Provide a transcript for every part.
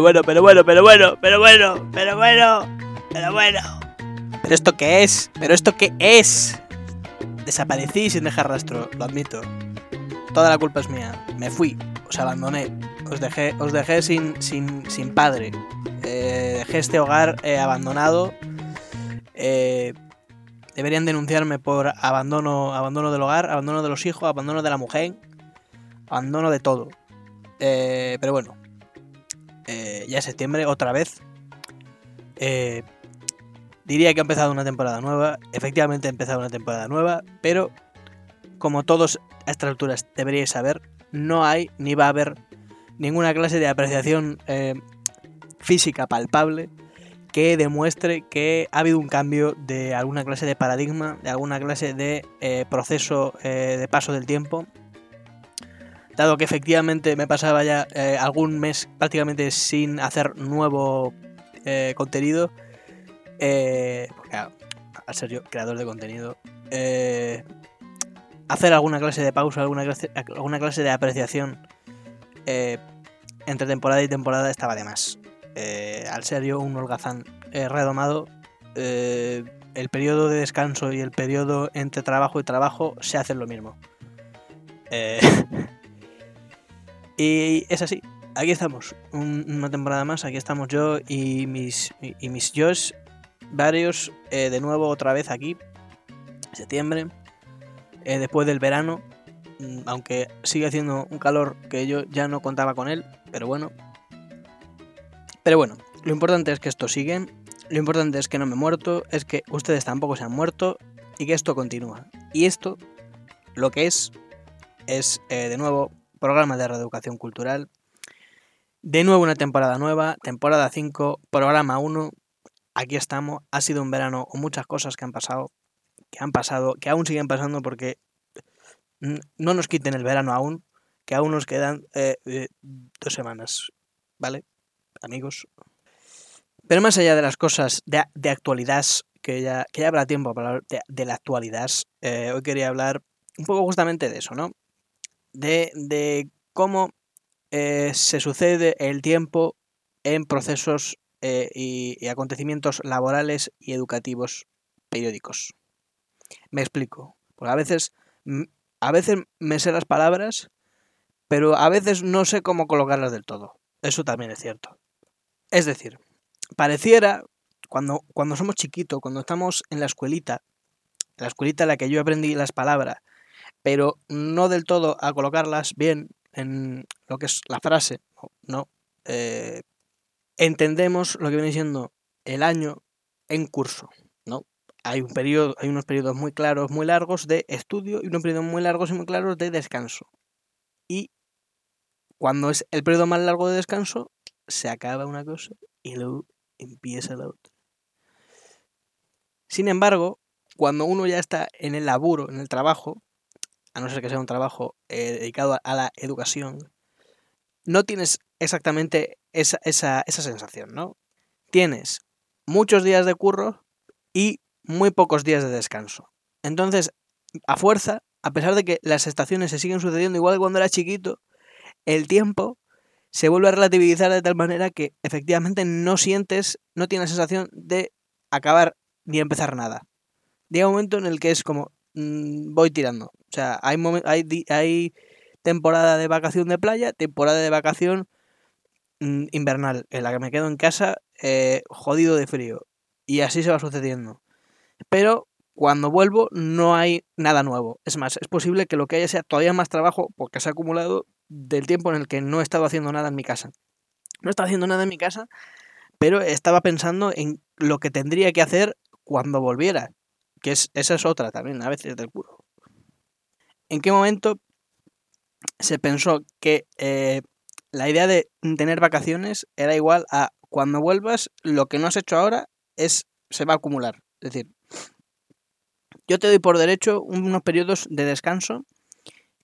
Pero bueno, pero bueno, pero bueno, pero bueno, pero bueno, pero bueno. ¿Pero esto qué es? ¿Pero esto qué es? Desaparecí sin dejar rastro, lo admito. Toda la culpa es mía. Me fui, os abandoné, os dejé, os dejé sin, sin, sin padre. Eh, dejé este hogar eh, abandonado. Eh, deberían denunciarme por abandono, abandono del hogar, abandono de los hijos, abandono de la mujer, abandono de todo. Eh, pero bueno, eh, ya es septiembre, otra vez. Eh, diría que ha empezado una temporada nueva. Efectivamente ha empezado una temporada nueva, pero como todos a estas alturas deberíais saber, no hay ni va a haber ninguna clase de apreciación eh, física palpable que demuestre que ha habido un cambio de alguna clase de paradigma, de alguna clase de proceso de paso del tiempo. Dado que efectivamente me pasaba ya eh, algún mes prácticamente sin hacer nuevo eh, contenido, eh, a- al ser yo creador de contenido, eh, hacer alguna clase de pausa, alguna clase, de apreciación entre temporada y temporada estaba de más. Al ser yo un holgazán redomado, el periodo de descanso y el periodo entre trabajo y trabajo se hacen lo mismo. Eh, y es así. Aquí estamos, un- una temporada más. Aquí estamos yo y mis, y, y mis yo's, varios, eh, de nuevo otra vez aquí, septiembre, eh, después del verano, mm, aunque sigue haciendo un calor que yo ya no contaba con él, pero bueno. Pero bueno, lo importante es que esto sigue, lo importante es que no me he muerto, es que ustedes tampoco se han muerto y que esto continúa. Y esto, lo que es, es eh, de nuevo programa de reeducación cultural. De nuevo una temporada nueva, temporada 5, programa 1. Aquí estamos. Ha sido un verano con muchas cosas que han pasado, que han pasado, que aún siguen pasando porque no nos quiten el verano aún, que aún nos quedan eh, eh, dos semanas, ¿vale? Amigos. Pero más allá de las cosas de, actualidad, que ya, habrá tiempo para hablar de, de la actualidad, eh, hoy quería hablar un poco justamente de eso, ¿no? De, de cómo eh, se sucede el tiempo en procesos eh, y, acontecimientos laborales y educativos periódicos. Me explico. Porque a veces, a veces me sé las palabras, pero a veces no sé cómo colocarlas del todo. Eso también es cierto. Es decir, pareciera, cuando, cuando somos chiquitos, cuando estamos en la escuelita, la escuelita en la que yo aprendí las palabras, pero no del todo a colocarlas bien en lo que es la frase, no, eh, entendemos lo que viene siendo el año en curso, ¿no? Hay, un periodo, hay unos periodos muy claros, muy largos de estudio y unos periodos muy largos y muy claros de descanso. Y cuando es el periodo más largo de descanso, se acaba una cosa y luego empieza la otra. Sin embargo, cuando uno ya está en el laburo, en el trabajo, a no ser que sea un trabajo eh, dedicado a, la educación, no tienes exactamente esa, esa, esa sensación, ¿no? Tienes muchos días de curro y muy pocos días de descanso. Entonces, a fuerza, a pesar de que las estaciones se siguen sucediendo igual que cuando era chiquito, el tiempo se vuelve a relativizar de tal manera que efectivamente no sientes, no tienes la sensación de acabar ni empezar nada. Llega un momento en el que es como, mmm, voy tirando. O sea, hay, hay, hay temporada de vacación de playa, temporada de vacación mmm, invernal, en la que me quedo en casa eh, jodido de frío. Y así se va sucediendo. Pero cuando vuelvo no hay nada nuevo. Es más, es posible que lo que haya sea todavía más trabajo porque se ha acumulado del tiempo en el que no he estado haciendo nada en mi casa. No estaba haciendo nada en mi casa, pero estaba pensando en lo que tendría que hacer cuando volviera. Que es, esa es otra también, a veces del culo. ¿En qué momento se pensó que eh, la idea de tener vacaciones era igual a cuando vuelvas, lo que no has hecho ahora es se va a acumular? Es decir, yo te doy por derecho unos periodos de descanso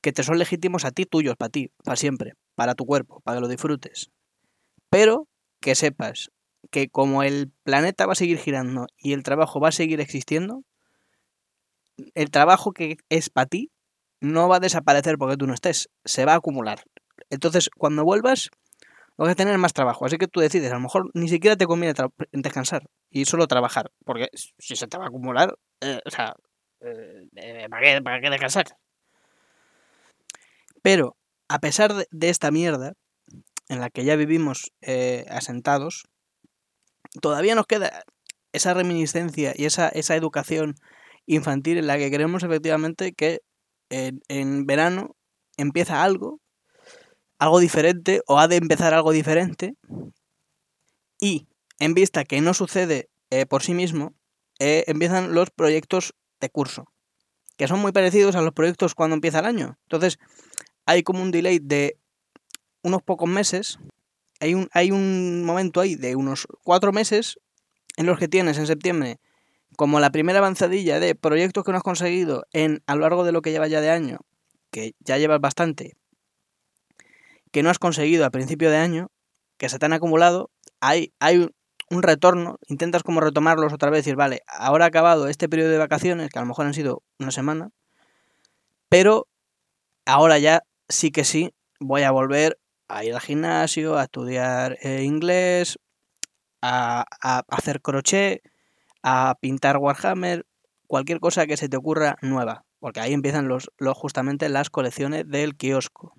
que te son legítimos a ti, tuyos, para ti, para siempre, para tu cuerpo, para que lo disfrutes. Pero que sepas que como el planeta va a seguir girando y el trabajo va a seguir existiendo, el trabajo que es para ti no va a desaparecer porque tú no estés, se va a acumular. Entonces, cuando vuelvas, vas a tener más trabajo. Así que tú decides, a lo mejor ni siquiera te conviene descansar y solo trabajar, porque si se te va a acumular, eh, o sea, eh, eh, ¿para, qué, ¿para, qué, descansar? Pero, a pesar de, esta mierda, en la que ya vivimos asentados, todavía nos queda esa reminiscencia y esa, esa educación infantil en la que queremos efectivamente que en verano empieza algo algo diferente o ha de empezar algo diferente y en vista que no sucede eh, por sí mismo, eh, empiezan los proyectos de curso, que son muy parecidos a los proyectos cuando empieza el año. Entonces, hay como un delay de unos pocos meses, hay un, hay un momento ahí de unos cuatro meses en los que tienes en septiembre como la primera avanzadilla de proyectos que no has conseguido en, a lo largo de lo que lleva ya de año, que ya llevas bastante, que no has conseguido a principio de año, que se te han acumulado, hay, hay un retorno, intentas como retomarlos otra vez y decir, vale, ahora ha acabado este periodo de vacaciones, que a lo mejor han sido una semana, pero ahora ya sí que sí voy a volver a ir al gimnasio, a estudiar eh, inglés, a, hacer crochet, a pintar Warhammer, cualquier cosa que se te ocurra nueva, porque ahí empiezan los, justamente las colecciones del kiosco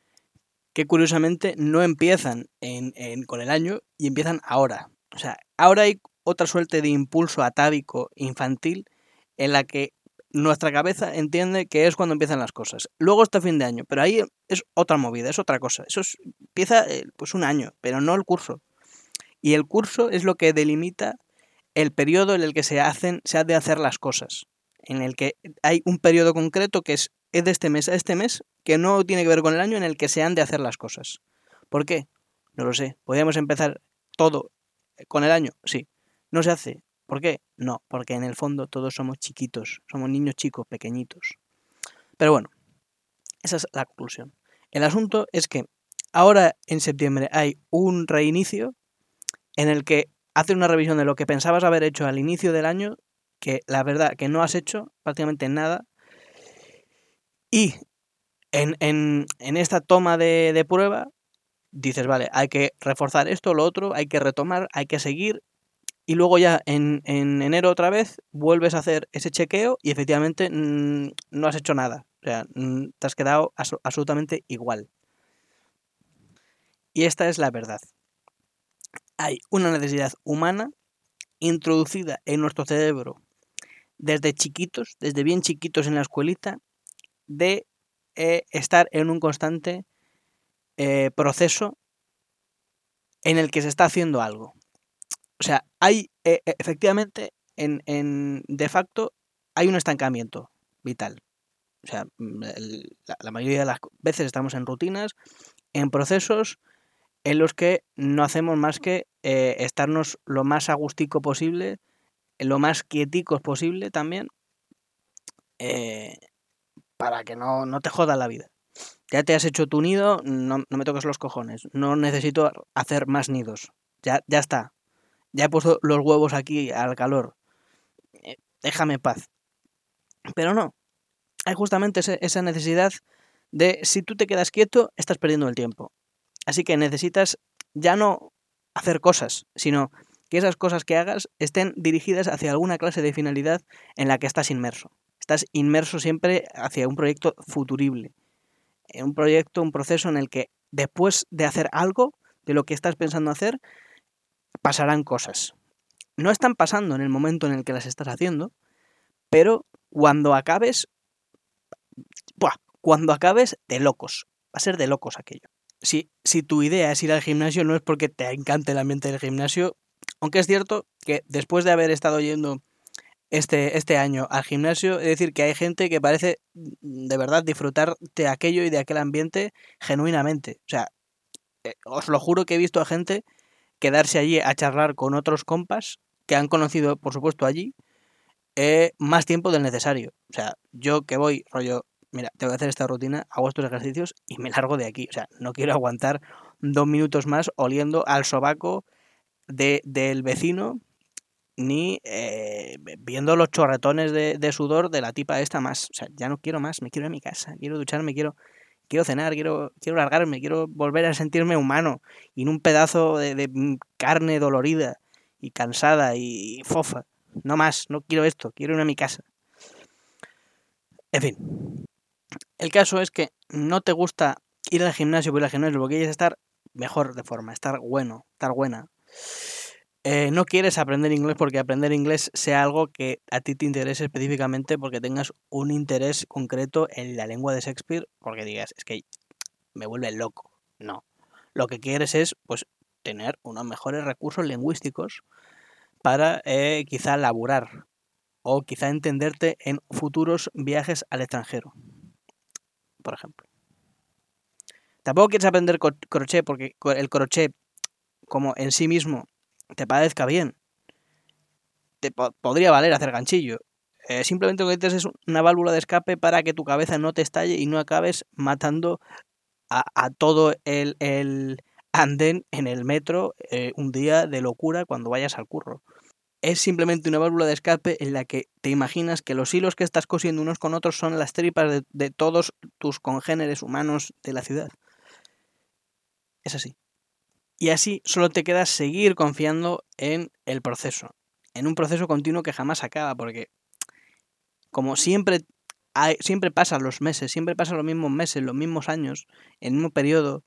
que curiosamente no empiezan en, con el año y empiezan ahora. O sea, ahora hay otra suerte de impulso atávico infantil en la que nuestra cabeza entiende que es cuando empiezan las cosas. Luego está fin de año, pero ahí es otra movida, es otra cosa. Eso empieza eh, pues un año, pero no el curso. Y el curso es lo que delimita el periodo en el que se hacen, se ha de hacer las cosas. En el que hay un periodo concreto que es, es de este mes a este mes que no tiene que ver con el año en el que se han de hacer las cosas. ¿Por qué? No lo sé. ¿Podríamos empezar todo con el año? Sí. ¿No se hace? ¿Por qué? No, porque en el fondo todos somos chiquitos, somos niños chicos, pequeñitos. Pero bueno, esa es la conclusión. El asunto es que ahora en septiembre hay un reinicio en el que haces una revisión de lo que pensabas haber hecho al inicio del año, que la verdad que no has hecho prácticamente nada, y en, esta toma de, prueba dices, vale, hay que reforzar esto, lo otro, hay que retomar, hay que seguir. Y luego ya en, enero otra vez vuelves a hacer ese chequeo y efectivamente mm, no has hecho nada. O sea, mm, te has quedado absolutamente igual. Y esta es la verdad. Hay una necesidad humana introducida en nuestro cerebro desde chiquitos, desde bien chiquitos en la escuelita, de eh, estar en un constante eh, proceso en el que se está haciendo algo. O sea, hay eh, efectivamente, en, de facto, hay un estancamiento vital. O sea, la, mayoría de las veces estamos en rutinas, en procesos en los que no hacemos más que estarnos lo más agustico posible, lo más quieticos posible también, para que no, no te joda la vida. Ya te has hecho tu nido, no, me toques los cojones. No necesito hacer más nidos. Ya, ya está. Ya he puesto los huevos aquí al calor. Eh, déjame paz. Pero no. Hay justamente esa necesidad de si tú te quedas quieto, estás perdiendo el tiempo. Así que necesitas ya no hacer cosas, sino que esas cosas que hagas estén dirigidas hacia alguna clase de finalidad en la que estás inmerso. Estás inmerso siempre hacia un proyecto futurible. En un proyecto, un proceso en el que después de hacer algo de lo que estás pensando hacer, pasarán cosas. No están pasando en el momento en el que las estás haciendo, pero cuando acabes, ¡buah! cuando acabes, de locos. Va a ser de locos aquello. Si, si tu idea es ir al gimnasio, no es porque te encante el ambiente del gimnasio, aunque es cierto que después de haber estado yendo este, este año al gimnasio. Es decir, que hay gente que parece mm, de verdad disfrutar de aquello y de aquel ambiente genuinamente. O sea, eh, os lo juro que he visto a gente quedarse allí a charlar con otros compas que han conocido, por supuesto, allí, eh, más tiempo del necesario. O sea, yo que voy, rollo, mira, te voy a hacer esta rutina, hago estos ejercicios y me largo de aquí. O sea, no quiero aguantar dos minutos más oliendo al sobaco de, del vecino ni eh, viendo los chorretones de, sudor de la tipa esta más. O sea, ya no quiero más, me quiero ir a mi casa, quiero ducharme, quiero, quiero cenar, quiero, quiero largarme, quiero volver a sentirme humano y en un pedazo de, de carne dolorida y cansada y fofa. No más, no quiero esto, quiero ir a mi casa. En fin. El caso es que no te gusta ir al gimnasio por ir al gimnasio porque quieres estar mejor de forma, estar bueno, estar buena. Eh, no quieres aprender inglés porque aprender inglés sea algo que a ti te interese específicamente porque tengas un interés concreto en la lengua de Shakespeare, porque digas, es que me vuelve loco. No. Lo que quieres es, pues, tener unos mejores recursos lingüísticos para eh, quizá laburar o quizá entenderte en futuros viajes al extranjero, por ejemplo. Tampoco quieres aprender crochet porque el crochet como en sí mismo te parezca bien. Te podría valer hacer ganchillo. Eh, simplemente lo que necesitas es una válvula de escape para que tu cabeza no te estalle y no acabes matando a, todo el, el, andén en el metro eh, un día de locura cuando vayas al curro. Es simplemente una válvula de escape en la que te imaginas que los hilos que estás cosiendo unos con otros son las tripas de, todos tus congéneres humanos de la ciudad. Es así. Y así solo te queda seguir confiando en el proceso, en un proceso continuo que jamás acaba, porque como siempre, siempre pasan los meses, siempre pasan los mismos meses, los mismos años, en un periodo,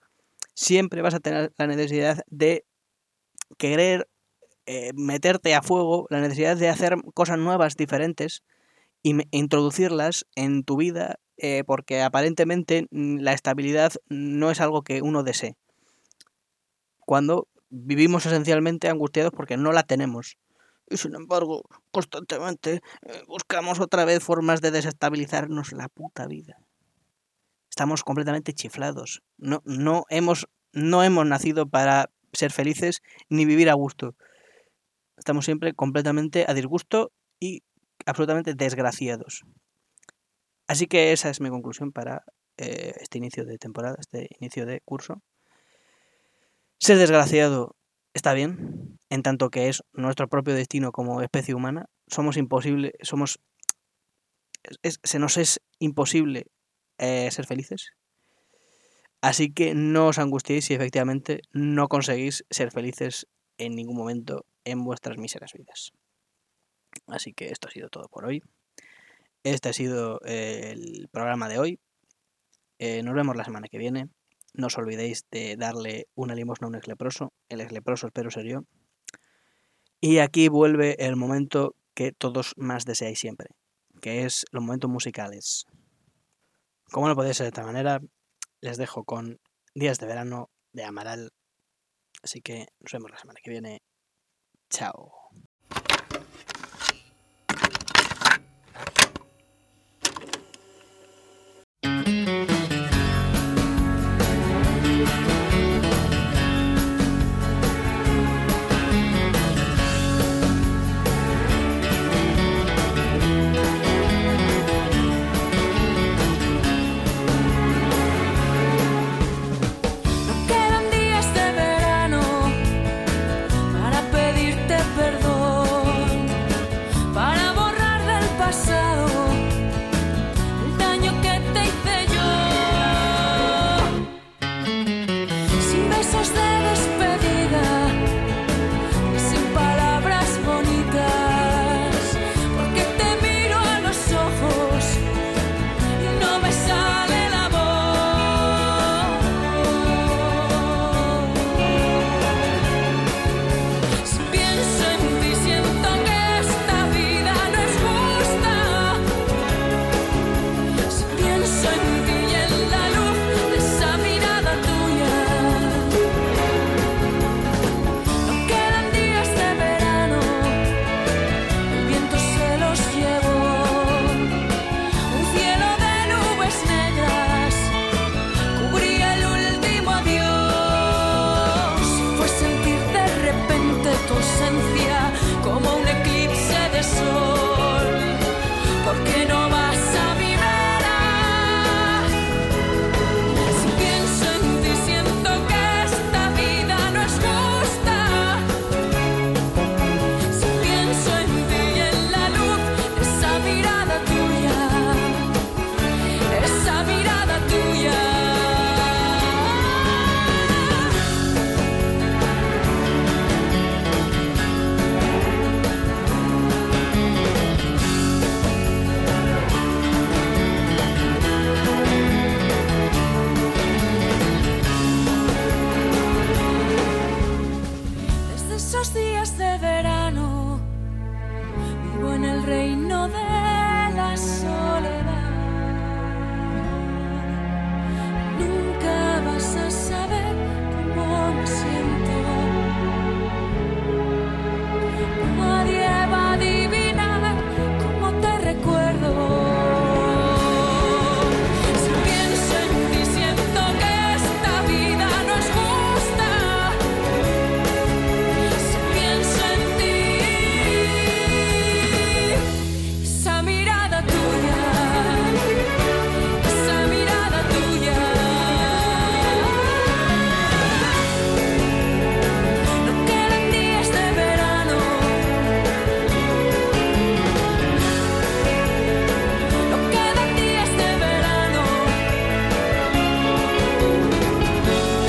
siempre vas a tener la necesidad de querer eh, meterte a fuego, la necesidad de hacer cosas nuevas, diferentes, y introducirlas en tu vida, eh, porque aparentemente mm, la estabilidad no es algo que uno desee cuando vivimos esencialmente angustiados porque no la tenemos. Y sin embargo, constantemente eh, buscamos otra vez formas de desestabilizarnos la puta vida. Estamos completamente chiflados. No, no, hemos, no hemos nacido para ser felices ni vivir a gusto. Estamos siempre completamente a disgusto y absolutamente desgraciados. Así que esa es mi conclusión para eh, este inicio de temporada, este inicio de curso. Ser desgraciado está bien, en tanto que es nuestro propio destino como especie humana. Somos imposible, somos. se nos es imposible eh, ser felices. Así que no os angustiéis si efectivamente no conseguís ser felices en ningún momento en vuestras míseras vidas. Así que esto ha sido todo por hoy. Este ha sido el programa de hoy. Eh, nos vemos la semana que viene. No os olvidéis de darle una limosna a un ex leproso. El ex leproso espero ser yo. Y aquí vuelve el momento que todos más deseáis siempre, que es los momentos musicales. Como no puede ser de esta manera, les dejo con Días de Verano de Amaral. Así que nos vemos la semana que viene. Chao.